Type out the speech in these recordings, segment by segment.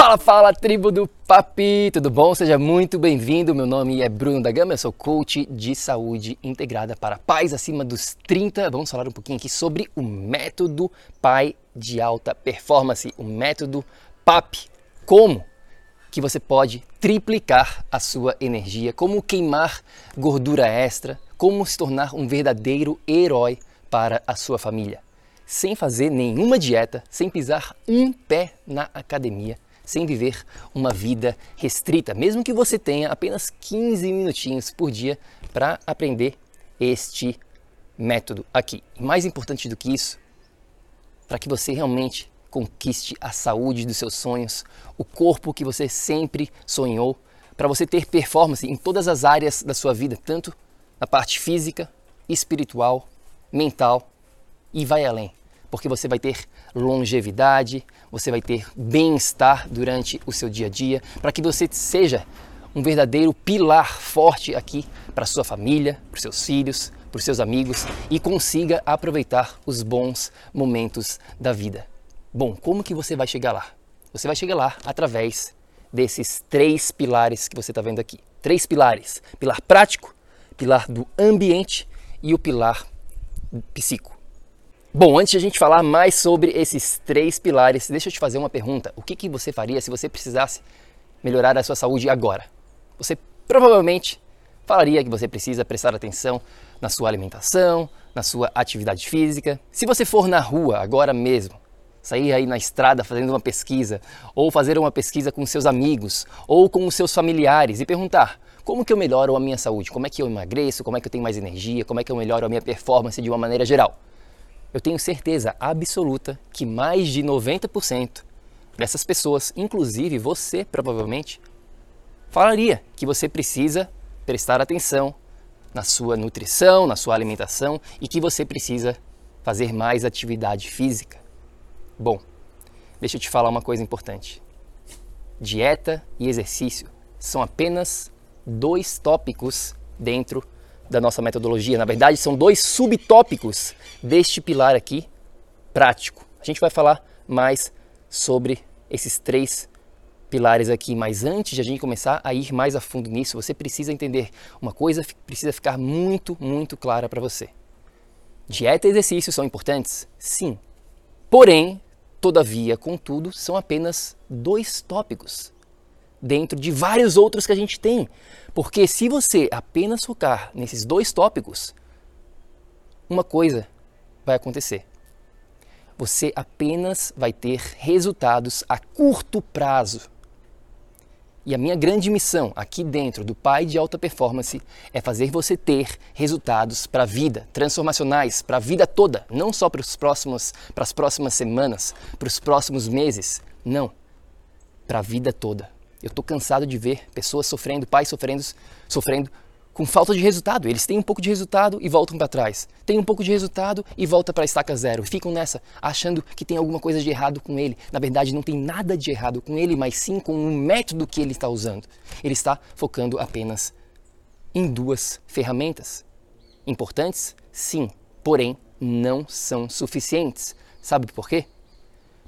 Fala, fala, tribo do Papi, tudo bom? Seja muito bem-vindo. Meu nome é Bruno da Gama, eu sou coach de saúde integrada para pais acima dos 30. Vamos falar um pouquinho aqui sobre o método Pai de Alta Performance, o método PAP. Como que você pode triplicar a sua energia, como queimar gordura extra, como se tornar um verdadeiro herói para a sua família, sem fazer nenhuma dieta, sem pisar um pé na academia sem viver uma vida restrita, mesmo que você tenha apenas 15 minutinhos por dia para aprender este método aqui. Mais importante do que isso, para que você realmente conquiste a saúde dos seus sonhos, o corpo que você sempre sonhou, para você ter performance em todas as áreas da sua vida, tanto na parte física, espiritual, mental e vai além porque você vai ter longevidade, você vai ter bem-estar durante o seu dia a dia, para que você seja um verdadeiro pilar forte aqui para sua família, para seus filhos, para seus amigos e consiga aproveitar os bons momentos da vida. Bom, como que você vai chegar lá? Você vai chegar lá através desses três pilares que você está vendo aqui. Três pilares: pilar prático, pilar do ambiente e o pilar psíquico. Bom, antes de a gente falar mais sobre esses três pilares, deixa eu te fazer uma pergunta. O que, que você faria se você precisasse melhorar a sua saúde agora? Você provavelmente falaria que você precisa prestar atenção na sua alimentação, na sua atividade física. Se você for na rua agora mesmo, sair aí na estrada fazendo uma pesquisa, ou fazer uma pesquisa com seus amigos, ou com os seus familiares e perguntar como que eu melhoro a minha saúde, como é que eu emagreço, como é que eu tenho mais energia, como é que eu melhoro a minha performance de uma maneira geral eu tenho certeza absoluta que mais de 90% dessas pessoas, inclusive você provavelmente, falaria que você precisa prestar atenção na sua nutrição, na sua alimentação e que você precisa fazer mais atividade física. Bom, deixa eu te falar uma coisa importante. Dieta e exercício são apenas dois tópicos dentro da nossa metodologia. Na verdade, são dois subtópicos deste pilar aqui, prático. A gente vai falar mais sobre esses três pilares aqui, mas antes de a gente começar a ir mais a fundo nisso, você precisa entender uma coisa, precisa ficar muito, muito clara para você. Dieta e exercício são importantes? Sim. Porém, todavia, contudo, são apenas dois tópicos dentro de vários outros que a gente tem. Porque se você apenas focar nesses dois tópicos, uma coisa vai acontecer. Você apenas vai ter resultados a curto prazo. E a minha grande missão aqui dentro do Pai de Alta Performance é fazer você ter resultados para a vida, transformacionais, para a vida toda, não só para, os próximos, para as próximas semanas, para os próximos meses, não, para a vida toda. Eu estou cansado de ver pessoas sofrendo, pais sofrendo, sofrendo com falta de resultado. Eles têm um pouco de resultado e voltam para trás. Tem um pouco de resultado e volta para a estaca zero. Ficam nessa, achando que tem alguma coisa de errado com ele. Na verdade, não tem nada de errado com ele, mas sim com o método que ele está usando. Ele está focando apenas em duas ferramentas. Importantes? Sim, porém não são suficientes. Sabe por quê?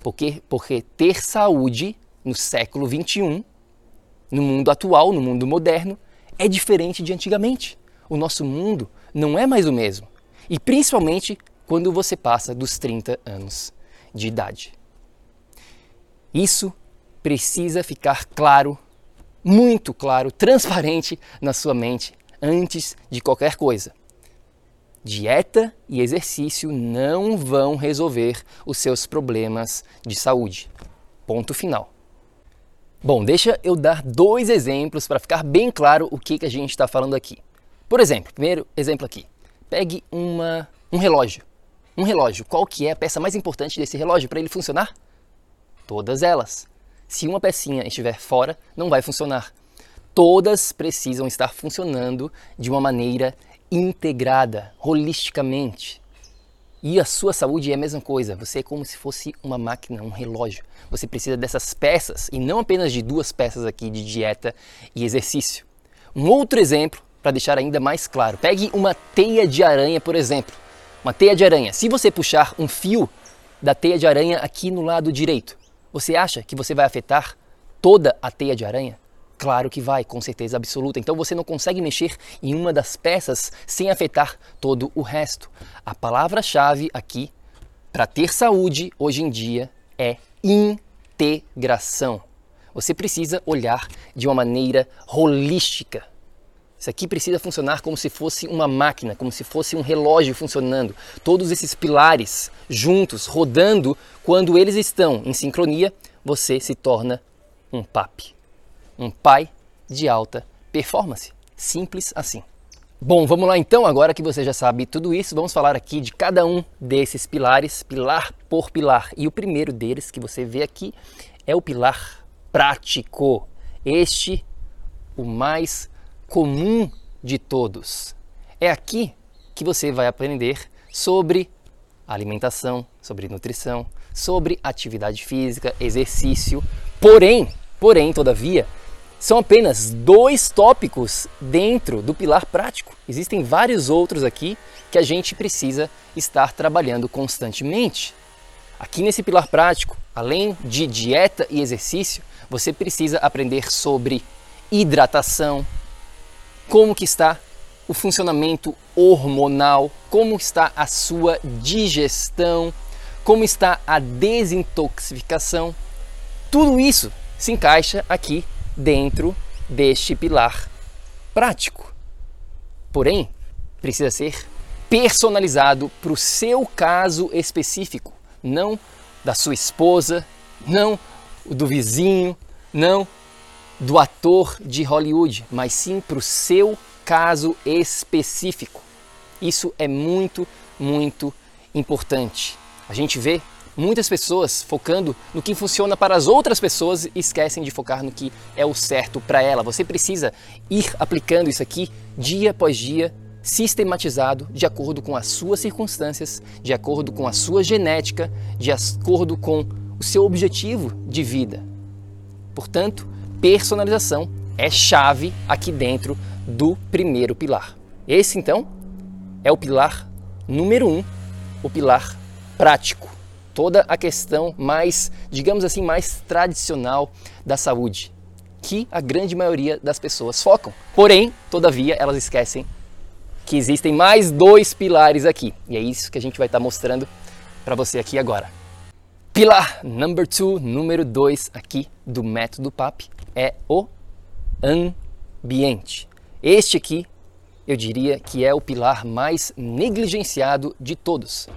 Porque, porque ter saúde no século 21 no mundo atual, no mundo moderno, é diferente de antigamente. O nosso mundo não é mais o mesmo. E principalmente quando você passa dos 30 anos de idade. Isso precisa ficar claro, muito claro, transparente na sua mente antes de qualquer coisa. Dieta e exercício não vão resolver os seus problemas de saúde. Ponto final. Bom, deixa eu dar dois exemplos para ficar bem claro o que, que a gente está falando aqui. Por exemplo, primeiro exemplo aqui. Pegue uma, um relógio. Um relógio. Qual que é a peça mais importante desse relógio para ele funcionar? Todas elas. Se uma pecinha estiver fora, não vai funcionar. Todas precisam estar funcionando de uma maneira integrada, holisticamente. E a sua saúde é a mesma coisa. Você é como se fosse uma máquina, um relógio. Você precisa dessas peças e não apenas de duas peças aqui de dieta e exercício. Um outro exemplo para deixar ainda mais claro. Pegue uma teia de aranha, por exemplo. Uma teia de aranha. Se você puxar um fio da teia de aranha aqui no lado direito, você acha que você vai afetar toda a teia de aranha? Claro que vai, com certeza absoluta. Então você não consegue mexer em uma das peças sem afetar todo o resto. A palavra-chave aqui para ter saúde hoje em dia é integração. Você precisa olhar de uma maneira holística. Isso aqui precisa funcionar como se fosse uma máquina, como se fosse um relógio funcionando. Todos esses pilares juntos, rodando, quando eles estão em sincronia, você se torna um PAP um pai de alta performance. Simples assim. Bom, vamos lá então, agora que você já sabe tudo isso, vamos falar aqui de cada um desses pilares, pilar por pilar. E o primeiro deles que você vê aqui é o pilar prático. Este, o mais comum de todos. É aqui que você vai aprender sobre alimentação, sobre nutrição, sobre atividade física, exercício. Porém, porém, todavia, são apenas dois tópicos dentro do pilar prático. Existem vários outros aqui que a gente precisa estar trabalhando constantemente. Aqui nesse pilar prático, além de dieta e exercício, você precisa aprender sobre hidratação, como que está o funcionamento hormonal, como está a sua digestão, como está a desintoxicação. Tudo isso se encaixa aqui dentro deste pilar prático. Porém, precisa ser personalizado para o seu caso específico, não da sua esposa, não do vizinho, não do ator de Hollywood, mas sim para o seu caso específico. Isso é muito, muito importante. A gente vê Muitas pessoas focando no que funciona para as outras pessoas esquecem de focar no que é o certo para ela. Você precisa ir aplicando isso aqui dia após dia, sistematizado, de acordo com as suas circunstâncias, de acordo com a sua genética, de acordo com o seu objetivo de vida. Portanto, personalização é chave aqui dentro do primeiro pilar. Esse então é o pilar número um, o pilar prático toda a questão mais, digamos assim, mais tradicional da saúde, que a grande maioria das pessoas focam. Porém, todavia, elas esquecem que existem mais dois pilares aqui. E é isso que a gente vai estar mostrando para você aqui agora. Pilar number two, número dois aqui do método PAP é o ambiente. Este aqui, eu diria que é o pilar mais negligenciado de todos.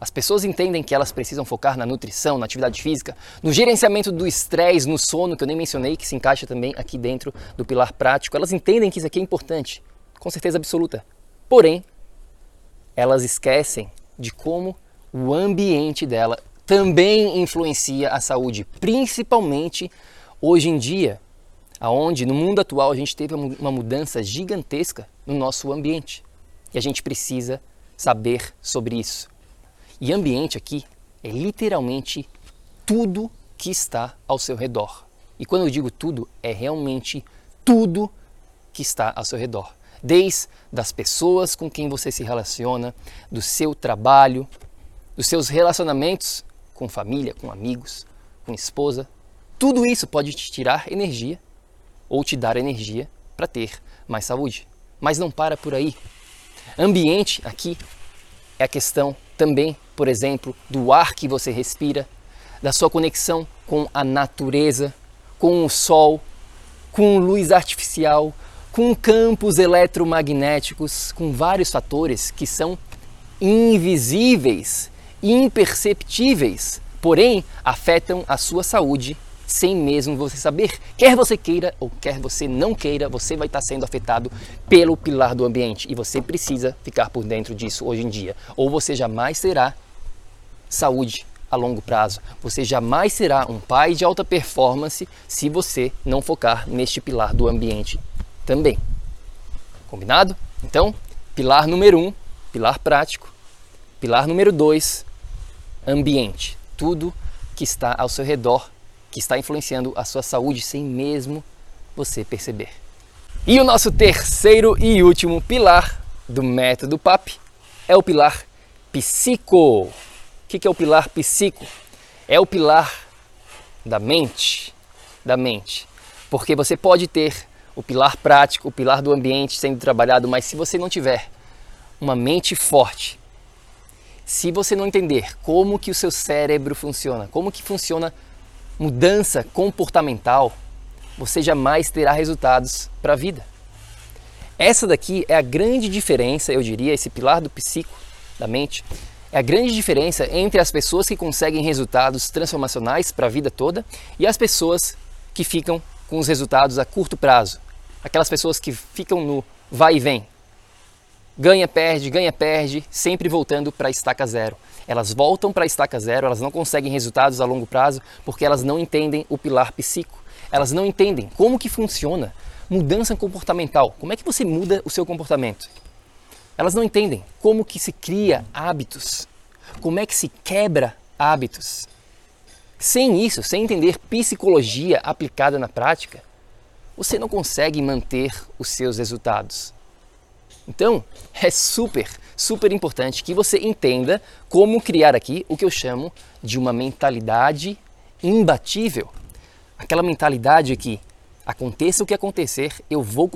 As pessoas entendem que elas precisam focar na nutrição, na atividade física, no gerenciamento do estresse, no sono, que eu nem mencionei, que se encaixa também aqui dentro do pilar prático. Elas entendem que isso aqui é importante, com certeza absoluta. Porém, elas esquecem de como o ambiente dela também influencia a saúde, principalmente hoje em dia, aonde no mundo atual a gente teve uma mudança gigantesca no nosso ambiente. E a gente precisa saber sobre isso. E ambiente aqui é literalmente tudo que está ao seu redor. E quando eu digo tudo, é realmente tudo que está ao seu redor. Desde das pessoas com quem você se relaciona, do seu trabalho, dos seus relacionamentos com família, com amigos, com esposa. Tudo isso pode te tirar energia ou te dar energia para ter mais saúde. Mas não para por aí. Ambiente aqui é a questão também, por exemplo, do ar que você respira, da sua conexão com a natureza, com o sol, com luz artificial, com campos eletromagnéticos, com vários fatores que são invisíveis, imperceptíveis, porém afetam a sua saúde sem mesmo você saber. Quer você queira ou quer você não queira, você vai estar sendo afetado pelo pilar do ambiente e você precisa ficar por dentro disso hoje em dia. Ou você jamais terá saúde a longo prazo. Você jamais será um pai de alta performance se você não focar neste pilar do ambiente também. Combinado? Então, pilar número um, pilar prático. Pilar número dois, ambiente. Tudo que está ao seu redor que está influenciando a sua saúde sem mesmo você perceber. E o nosso terceiro e último pilar do método PAP é o pilar psico. O que é o pilar psico? É o pilar da mente, da mente. Porque você pode ter o pilar prático, o pilar do ambiente sendo trabalhado, mas se você não tiver uma mente forte, se você não entender como que o seu cérebro funciona, como que funciona mudança comportamental, você jamais terá resultados para a vida. Essa daqui é a grande diferença, eu diria, esse pilar do psico, da mente, é a grande diferença entre as pessoas que conseguem resultados transformacionais para a vida toda e as pessoas que ficam com os resultados a curto prazo. Aquelas pessoas que ficam no vai e vem. Ganha, perde, ganha, perde, sempre voltando para a estaca zero. Elas voltam para a estaca zero, elas não conseguem resultados a longo prazo porque elas não entendem o pilar psíquico. Elas não entendem como que funciona mudança comportamental. Como é que você muda o seu comportamento? Elas não entendem como que se cria hábitos, como é que se quebra hábitos. Sem isso, sem entender psicologia aplicada na prática, você não consegue manter os seus resultados. Então, é super, super importante que você entenda como criar aqui o que eu chamo de uma mentalidade imbatível. Aquela mentalidade que aconteça o que acontecer, eu vou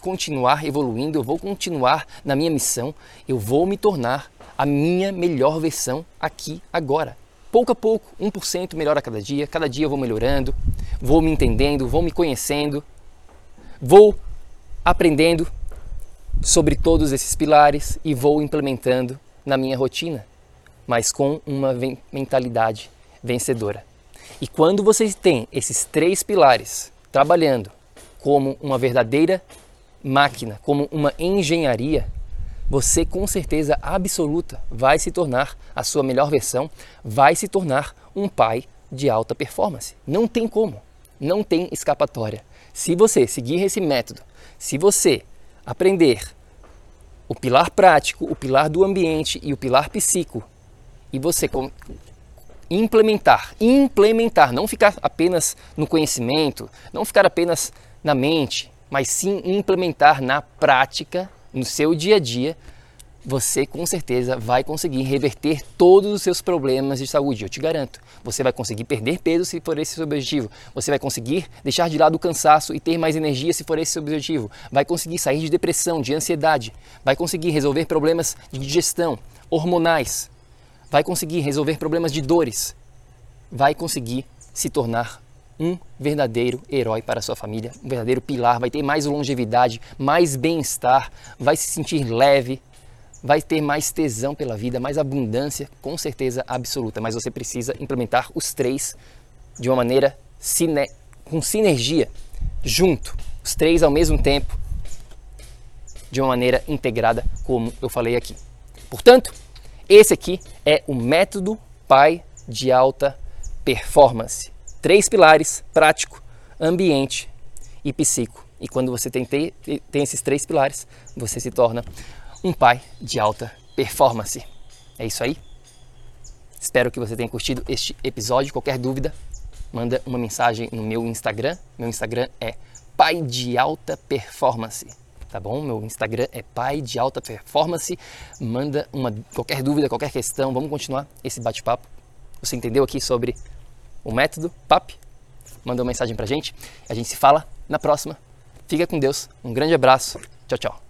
continuar evoluindo, eu vou continuar na minha missão, eu vou me tornar a minha melhor versão aqui agora. Pouco a pouco, 1% melhor a cada dia, cada dia eu vou melhorando, vou me entendendo, vou me conhecendo, vou aprendendo sobre todos esses pilares e vou implementando na minha rotina, mas com uma mentalidade vencedora. E quando vocês têm esses três pilares trabalhando como uma verdadeira máquina, como uma engenharia, você com certeza absoluta vai se tornar a sua melhor versão, vai se tornar um pai de alta performance. Não tem como, não tem escapatória. Se você seguir esse método, se você aprender. O pilar prático, o pilar do ambiente e o pilar psíquico, e você implementar, implementar, não ficar apenas no conhecimento, não ficar apenas na mente, mas sim implementar na prática, no seu dia a dia, você com certeza vai conseguir reverter todos os seus problemas de saúde, eu te garanto. Você vai conseguir perder peso se for esse seu objetivo. Você vai conseguir deixar de lado o cansaço e ter mais energia se for esse seu objetivo. Vai conseguir sair de depressão, de ansiedade. Vai conseguir resolver problemas de digestão, hormonais, vai conseguir resolver problemas de dores, vai conseguir se tornar um verdadeiro herói para sua família, um verdadeiro pilar, vai ter mais longevidade, mais bem-estar, vai se sentir leve, vai ter mais tesão pela vida, mais abundância, com certeza absoluta. Mas você precisa implementar os três de uma maneira com sinergia, junto, os três ao mesmo tempo, de uma maneira integrada, como eu falei aqui. Portanto, esse aqui é o método pai de alta performance. Três pilares: prático, ambiente e psico. E quando você tem, tem esses três pilares, você se torna um pai de alta performance. É isso aí. Espero que você tenha curtido este episódio. Qualquer dúvida, manda uma mensagem no meu Instagram. Meu Instagram é pai de alta performance tá bom? Meu Instagram é pai de alta performance. Manda uma qualquer dúvida, qualquer questão, vamos continuar esse bate-papo. Você entendeu aqui sobre o método PAP? Manda uma mensagem pra gente. A gente se fala na próxima. Fica com Deus. Um grande abraço. Tchau, tchau.